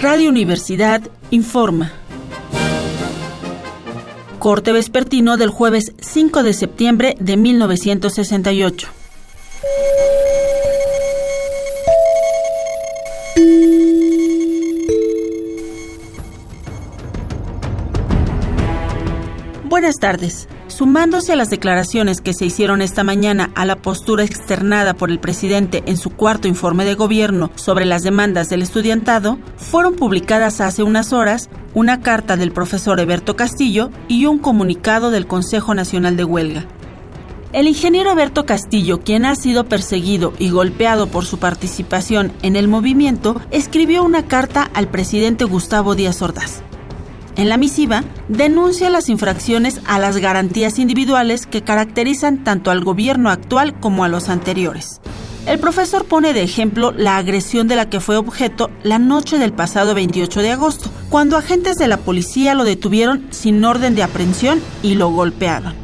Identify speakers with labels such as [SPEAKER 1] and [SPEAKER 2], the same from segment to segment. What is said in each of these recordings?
[SPEAKER 1] Radio Universidad informa. Corte vespertino del jueves 5 de septiembre de 1968. Buenas tardes. Sumándose a las declaraciones que se hicieron esta mañana a la postura externada por el presidente en su cuarto informe de gobierno sobre las demandas del estudiantado, fueron publicadas hace unas horas una carta del profesor Eberto Castillo y un comunicado del Consejo Nacional de Huelga. El ingeniero Eberto Castillo, quien ha sido perseguido y golpeado por su participación en el movimiento, escribió una carta al presidente Gustavo Díaz Ordaz. En la misiva, denuncia las infracciones a las garantías individuales que caracterizan tanto al gobierno actual como a los anteriores. El profesor pone de ejemplo la agresión de la que fue objeto la noche del pasado 28 de agosto, cuando agentes de la policía lo detuvieron sin orden de aprehensión y lo golpeaban.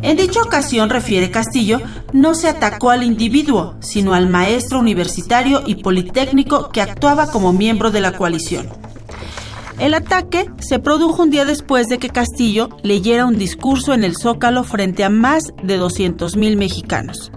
[SPEAKER 1] En dicha ocasión, refiere Castillo, no se atacó al individuo, sino al maestro universitario y politécnico que actuaba como miembro de la coalición. El ataque se produjo un día después de que Castillo leyera un discurso en el Zócalo frente a más de 200.000 mexicanos.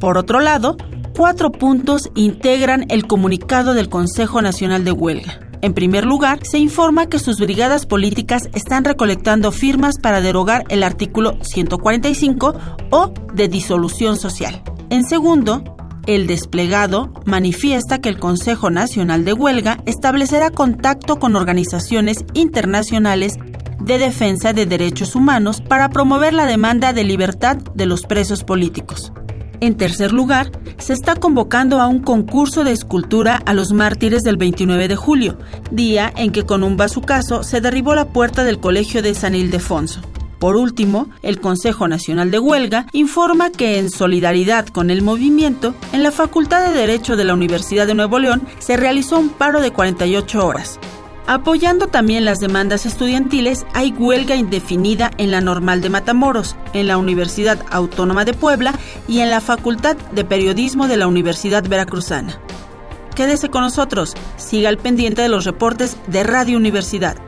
[SPEAKER 1] Por otro lado, cuatro puntos integran el comunicado del Consejo Nacional de Huelga. En primer lugar, se informa que sus brigadas políticas están recolectando firmas para derogar el artículo 145 o de disolución social. En segundo, el desplegado manifiesta que el Consejo Nacional de Huelga establecerá contacto con organizaciones internacionales de defensa de derechos humanos para promover la demanda de libertad de los presos políticos. En tercer lugar, se está convocando a un concurso de escultura a los mártires del 29 de julio, día en que con un bazucazo se derribó la puerta del colegio de San Ildefonso. Por último, el Consejo Nacional de Huelga informa que en solidaridad con el movimiento, en la Facultad de Derecho de la Universidad de Nuevo León se realizó un paro de 48 horas. Apoyando también las demandas estudiantiles, hay huelga indefinida en la Normal de Matamoros, en la Universidad Autónoma de Puebla y en la Facultad de Periodismo de la Universidad Veracruzana. Quédese con nosotros, siga al pendiente de los reportes de Radio Universidad.